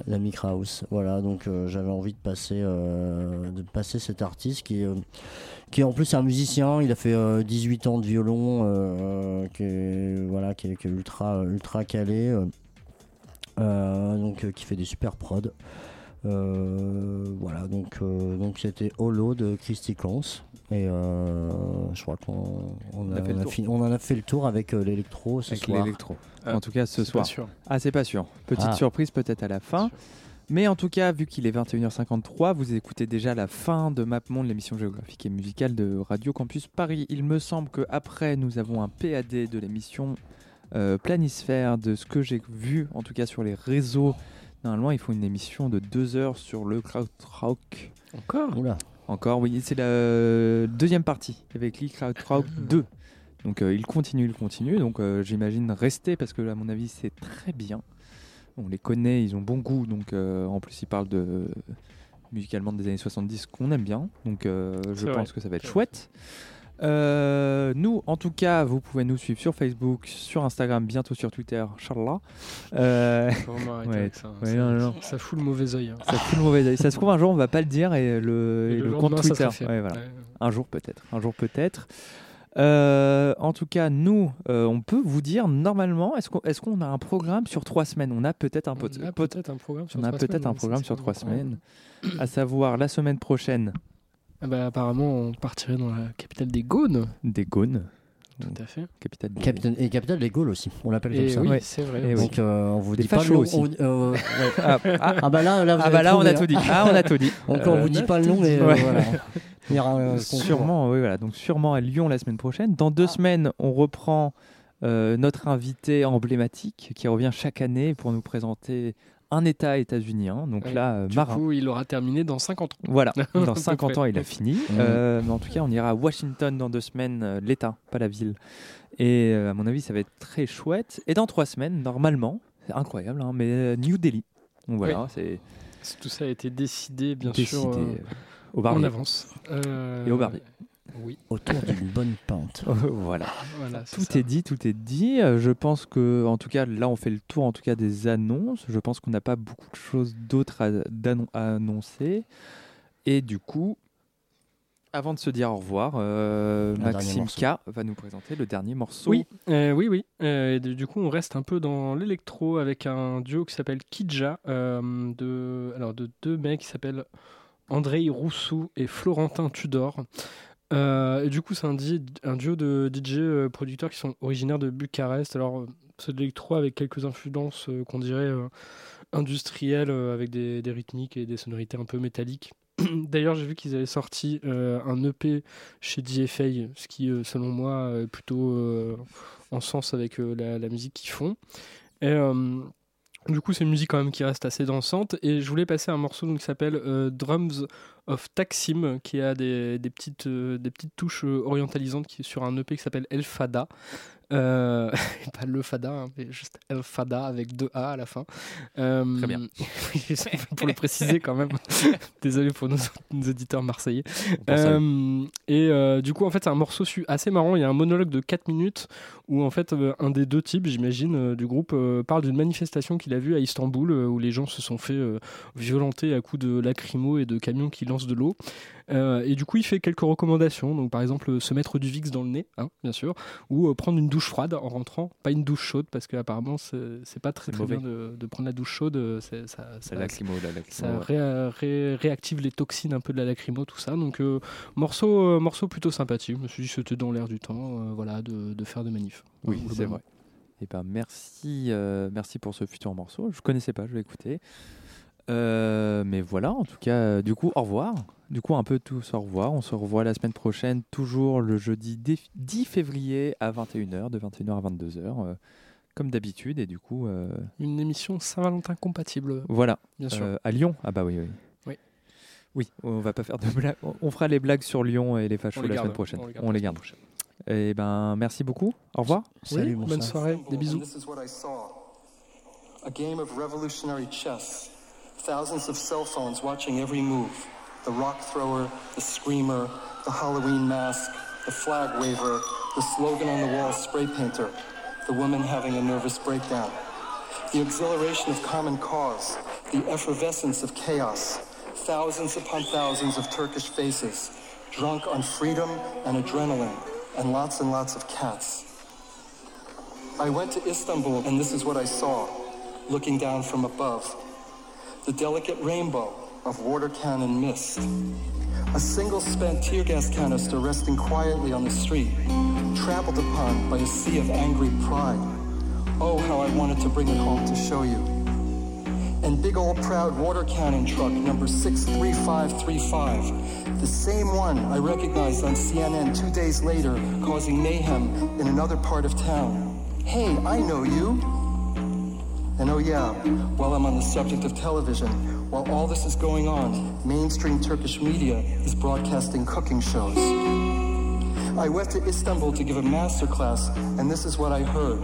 la, Micra House. Voilà donc j'avais envie de passer de passer cet artiste qui qui en plus un musicien. Il a fait euh, 18 ans de violon qui est voilà qui est, ultra ultra calé donc qui fait des super prods voilà, donc euh, donc c'était Holo de Christy Cons et euh, je crois qu'on on en a fait le tour avec euh, l'électro ce Avec soir. l'électro. En tout cas, ce c'est soir. pas sûr. Ah, c'est pas sûr. Petite Ah. surprise peut-être à la fin. Mais en tout cas, vu qu'il est 21h53, vous écoutez déjà la fin de MapMonde, l'émission géographique et musicale de Radio Campus Paris. Il me semble qu'après, nous avons un PAD de l'émission euh, Planisphère, de ce que j'ai vu, en tout cas sur les réseaux. Normalement, il faut une émission de deux heures sur le krautrock. Encore Oula. Encore, oui, c'est la deuxième partie avec Lee Krautrock 2. Donc euh, il continue, il continue. Donc euh, j'imagine rester parce que à mon avis c'est très bien. On les connaît, ils ont bon goût. Donc euh, en plus ils parlent de musicalement des années 70 qu'on aime bien. Donc euh, je pense vrai. que ça va être chouette. Euh, nous, en tout cas, vous pouvez nous suivre sur Facebook, sur Instagram, bientôt sur Twitter, Inch'Allah. Euh, ouais, avec ça. ouais, ça, non, non. ça fout le mauvais oeil. hein. ça fout le mauvais œil. Ça se trouve un jour on va pas le dire et le, Et et le le lendemain, compte Twitter. Ouais, voilà. Un jour peut-être. Un jour peut-être. Euh, en tout cas, nous, euh, on peut vous dire normalement, est-ce qu'on est a un programme sur trois semaines? On a peut-être un, pot- On a pot- peut-être un programme sur on a trois peut-être semaines, un programme sur trois semaines, à savoir la semaine prochaine bah, apparemment, on partirait dans la capitale des Gaunes. des Gaunes, Tout à fait. capitale des Capitaine, et capitale des Gaules aussi, on l'appelle comme Et ça. oui, Ouais. c'est vrai. Et. Donc euh, on vous Des dit pas le nom. aussi. on- euh, ouais. Ah, ah, Ah bah là, là, vous ah bah là, on a tout dit. Ah, on a tout dit. Donc on Euh, vous dit pas le nom, mais euh, Ouais. voilà. Il y aura un concours. Sûrement, oui, voilà. Donc sûrement à Lyon la semaine prochaine. Dans deux semaines, on reprend euh, notre invité emblématique qui revient chaque année pour nous présenter un État états-unien. Donc Ouais. là, euh, Du marin. coup, il aura terminé dans 50 ans. Voilà, dans 50 près. ans, il a fini. Mhm. Euh, mais en tout cas, on ira à Washington dans deux semaines, euh, l'État, pas la ville. Et euh, à mon avis, ça va être très chouette. Et dans trois semaines, normalement, c'est incroyable, hein, mais euh, New Delhi. Donc voilà, c'est Tout ça a été décidé, bien décidé sûr, euh, au en barbier. avance. Euh, Et au barbier. Oui, Autour d'une bonne pinte. voilà. Tout ça. est dit, tout est dit. Euh, Je pense que, en tout cas, là, on fait le tour, en tout cas, des annonces. Je pense qu'on n'a pas beaucoup de choses d'autres à, annoncer. Et du coup, avant de se dire au revoir, euh, Maxime. K va nous présenter le dernier morceau. Oui, euh, oui, oui. Euh, et du du coup, on reste un peu dans l'électro avec un duo qui s'appelle Kidja, euh, de, alors de deux mecs qui s'appellent Andrei Roussou et Florentin Tudor. Euh, et du coup, c'est un, duo de DJ euh, producteurs qui sont originaires de Bucarest. Alors, euh, c'est de l'électro avec quelques influences qu'on dirait euh, industrielles, avec des, rythmiques et des sonorités un peu métalliques. D'ailleurs, j'ai vu qu'ils avaient sorti un EP chez DFA, ce qui, selon moi, est plutôt en sens avec la, la musique qu'ils font. Et du coup, c'est une musique quand même qui reste assez dansante. Et je voulais passer un morceau donc, qui s'appelle euh, Drums of Taksim, qui a des, euh, petites touches euh, orientalisantes qui sur un EP qui s'appelle El Fada. Euh, pas le Fada, hein, mais juste El Fada avec deux A à la fin. Euh, Très bien. pour le préciser quand même. Désolé pour nos, nos auditeurs marseillais. Euh, et du coup, en fait, c'est un morceau assez marrant. Il y a un monologue de 4 minutes où, en fait, un des deux types, j'imagine, du groupe, parle d'une manifestation qu'il a vue à Istanbul où les gens se sont fait violenter à coups de lacrymo et de camions qui lancent de l'eau. Et du coup, il fait quelques recommandations. Donc, par exemple, se mettre du Vicks dans le nez, hein, bien sûr, ou prendre une douche froide en rentrant, pas une douche chaude, parce qu'apparemment, c'est c'est pas très, très bien de, de prendre la douche chaude. ça, ça- la lacrymo, la lacrymo. ça ouais. ré- ré- réactive les toxines un peu de la lacrymo, tout ça. Donc, euh, morceau, euh, morceau plutôt sympathique. Je me suis dit que c'était dans l'air du temps euh, voilà, de, de faire des manifs. Oui, c'est vrai. Et ben merci, merci pour ce futur morceau. Je connaissais pas, je vais écouter. Euh, mais voilà, en tout cas, du coup, au revoir. Du coup, un peu tous au revoir. On se revoit la semaine prochaine, toujours le jeudi 10 10 février à 21h, de 21h à 22h, euh, comme d'habitude. Et du coup, euh, Une émission Saint-Valentin compatible, voilà. bien sûr. Euh, à Lyon Ah bah oui, oui. Oui. Oui, on va pas faire de blagues. On- fera les blagues sur Lyon et les fachos la garde, semaine prochaine. on les garde On les garde. Et ben, merci beaucoup. Au revoir. oui, bonne soirée, des bisous. And this is what I saw. A game of revolutionary chess. Thousands of cell phones watching every move. The rock thrower, the screamer, the Halloween mask, the flag waver, the slogan on the wall spray painter, the woman having a nervous breakdown. The exhilaration of common cause, the effervescence of chaos. Thousands upon thousands of Turkish faces, drunk on freedom and adrenaline, and lots and lots of cats. I went to Istanbul and this is what I saw, looking down from above. The delicate rainbow of water cannon mist. A single spent tear gas canister resting quietly on the street, trampled upon by a sea of angry pride. Oh, how I wanted to bring it home to show you. And big old proud water cannon truck number 63535, the same one I recognized on CNN two days later, causing mayhem in another part of town. Hey, I know you. And oh yeah, while I'm on the subject of television, while all this is going on, mainstream Turkish media is broadcasting cooking shows. I went to Istanbul to give a master class, and this is what I heard.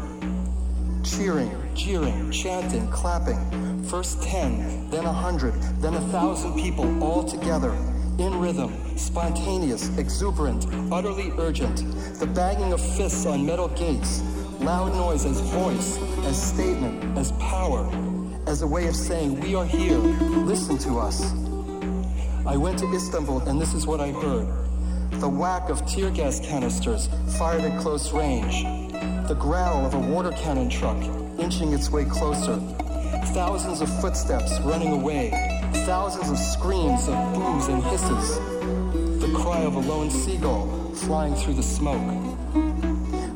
Cheering, jeering, chanting, clapping. First 10, then a 100, then a 1,000 people all together. In rhythm, spontaneous, exuberant, utterly urgent. The banging of fists on metal gates. Loud noise as voice, as statement, as power. As a way of saying, we are here, listen to us. I went to Istanbul and this is what I heard. The whack of tear gas canisters fired at close range. The growl of a water cannon truck inching its way closer. Thousands of footsteps running away. Thousands of screams of boos and hisses. The cry of a lone seagull flying through the smoke.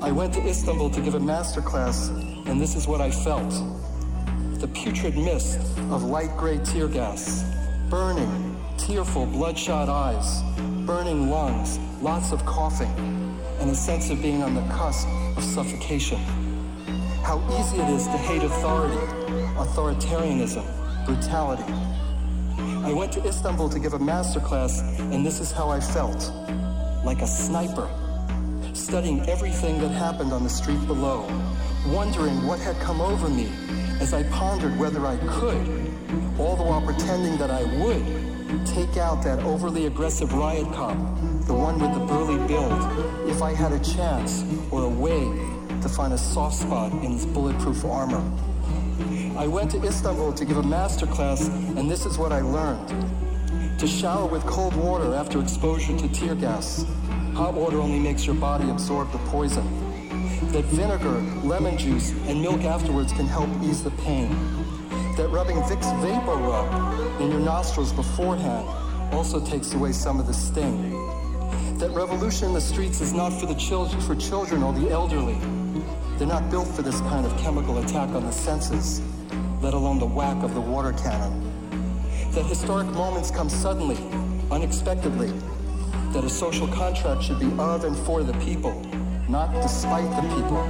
I went to Istanbul to give a master class, and this is what I felt. The putrid mist of light gray tear gas, burning, tearful, bloodshot eyes, burning lungs, lots of coughing, and a sense of being on the cusp of suffocation. How easy it is to hate authority, authoritarianism, brutality. I went to Istanbul to give a master class, and this is how I felt like a sniper, studying everything that happened on the street below, wondering what had come over me as I pondered whether I could, all the while pretending that I would, take out that overly aggressive riot cop, the one with the burly build, if I had a chance or a way to find a soft spot in his bulletproof armor. I went to Istanbul to give a master class, and this is what I learned. To shower with cold water after exposure to tear gas. Hot water only makes your body absorb the poison. That vinegar, lemon juice, and milk afterwards can help ease the pain. That rubbing Vicks Vapor Rub in your nostrils beforehand also takes away some of the sting. That revolution in the streets is not for the children, for children or the elderly. They're not built for this kind of chemical attack on the senses, let alone the whack of the water cannon. That historic moments come suddenly, unexpectedly that a social contract should be of and for the people, not despite the people.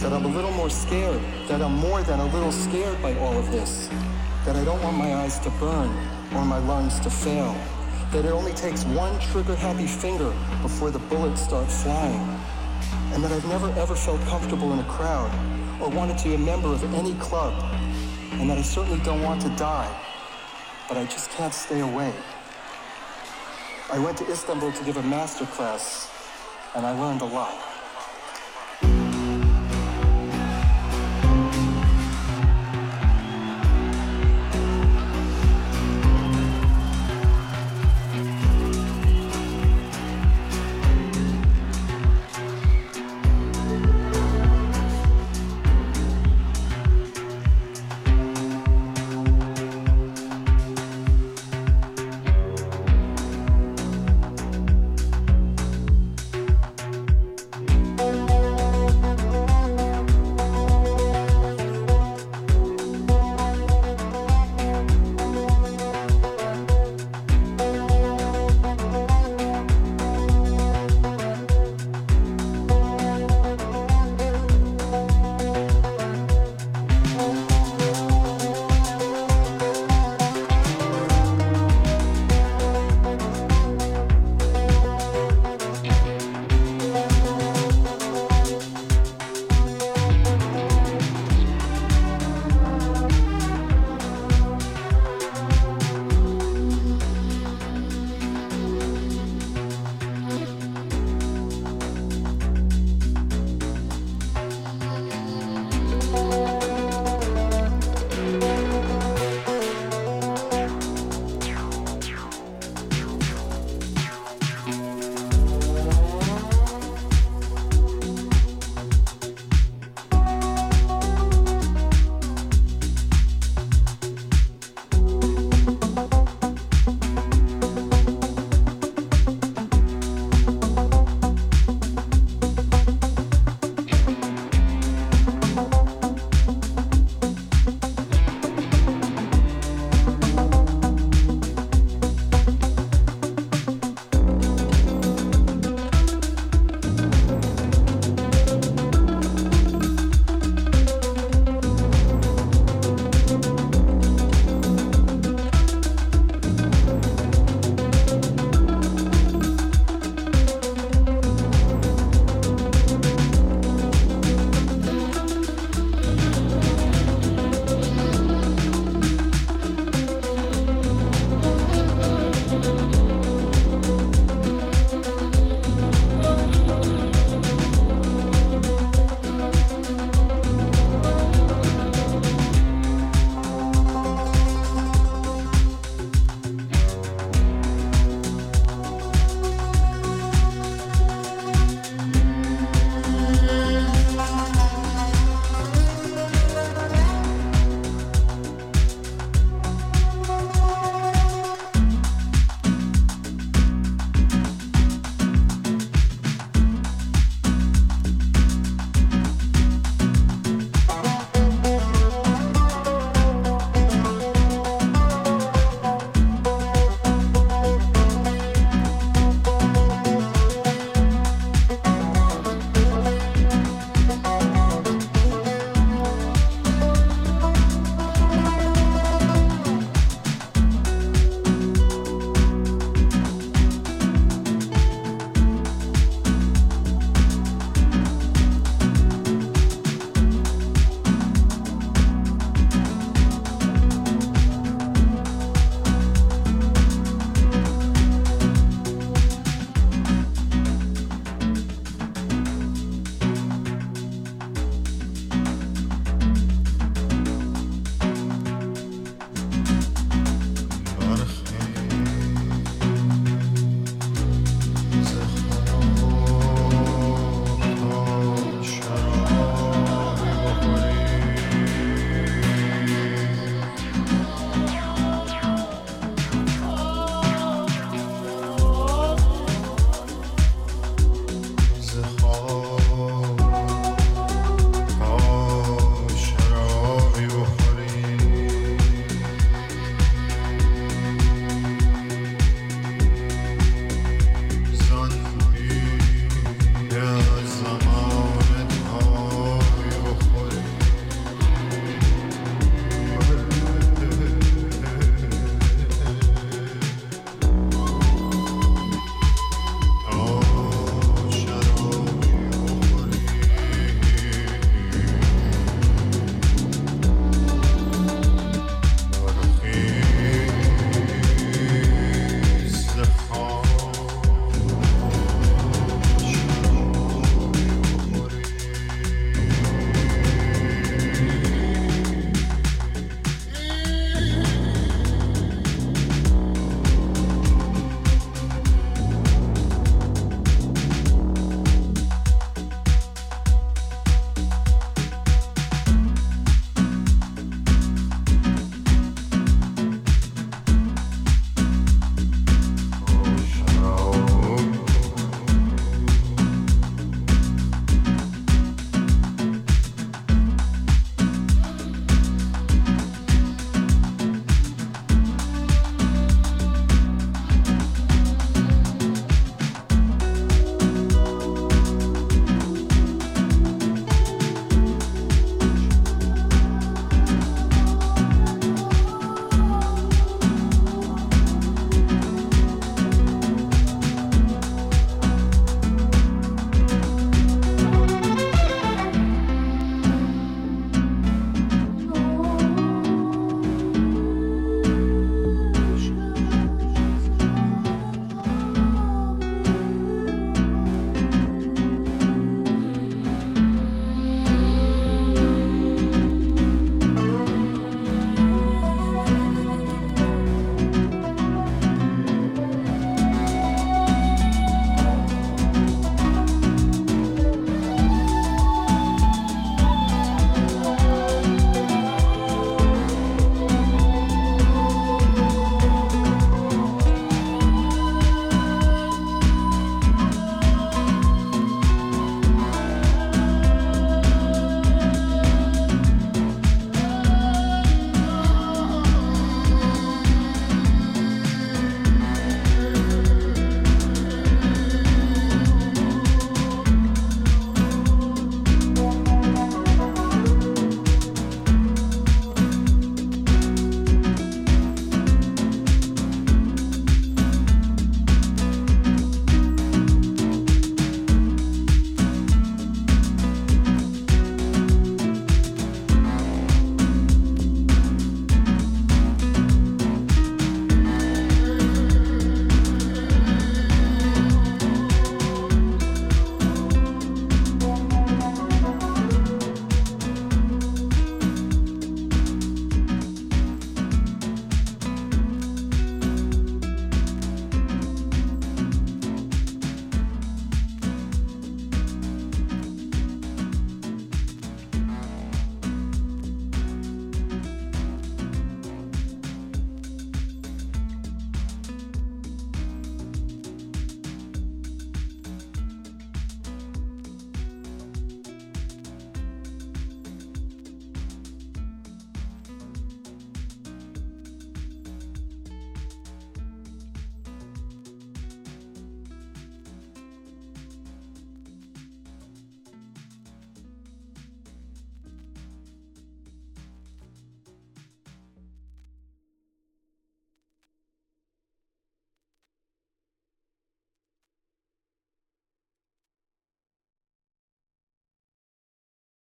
That I'm a little more scared, that I'm more than a little scared by all of this, that I don't want my eyes to burn or my lungs to fail, that it only takes one trigger happy finger before the bullets start flying, and that I've never ever felt comfortable in a crowd or wanted to be a member of any club, and that I certainly don't want to die, but I just can't stay away. I went to Istanbul to give a master class, and I learned a lot.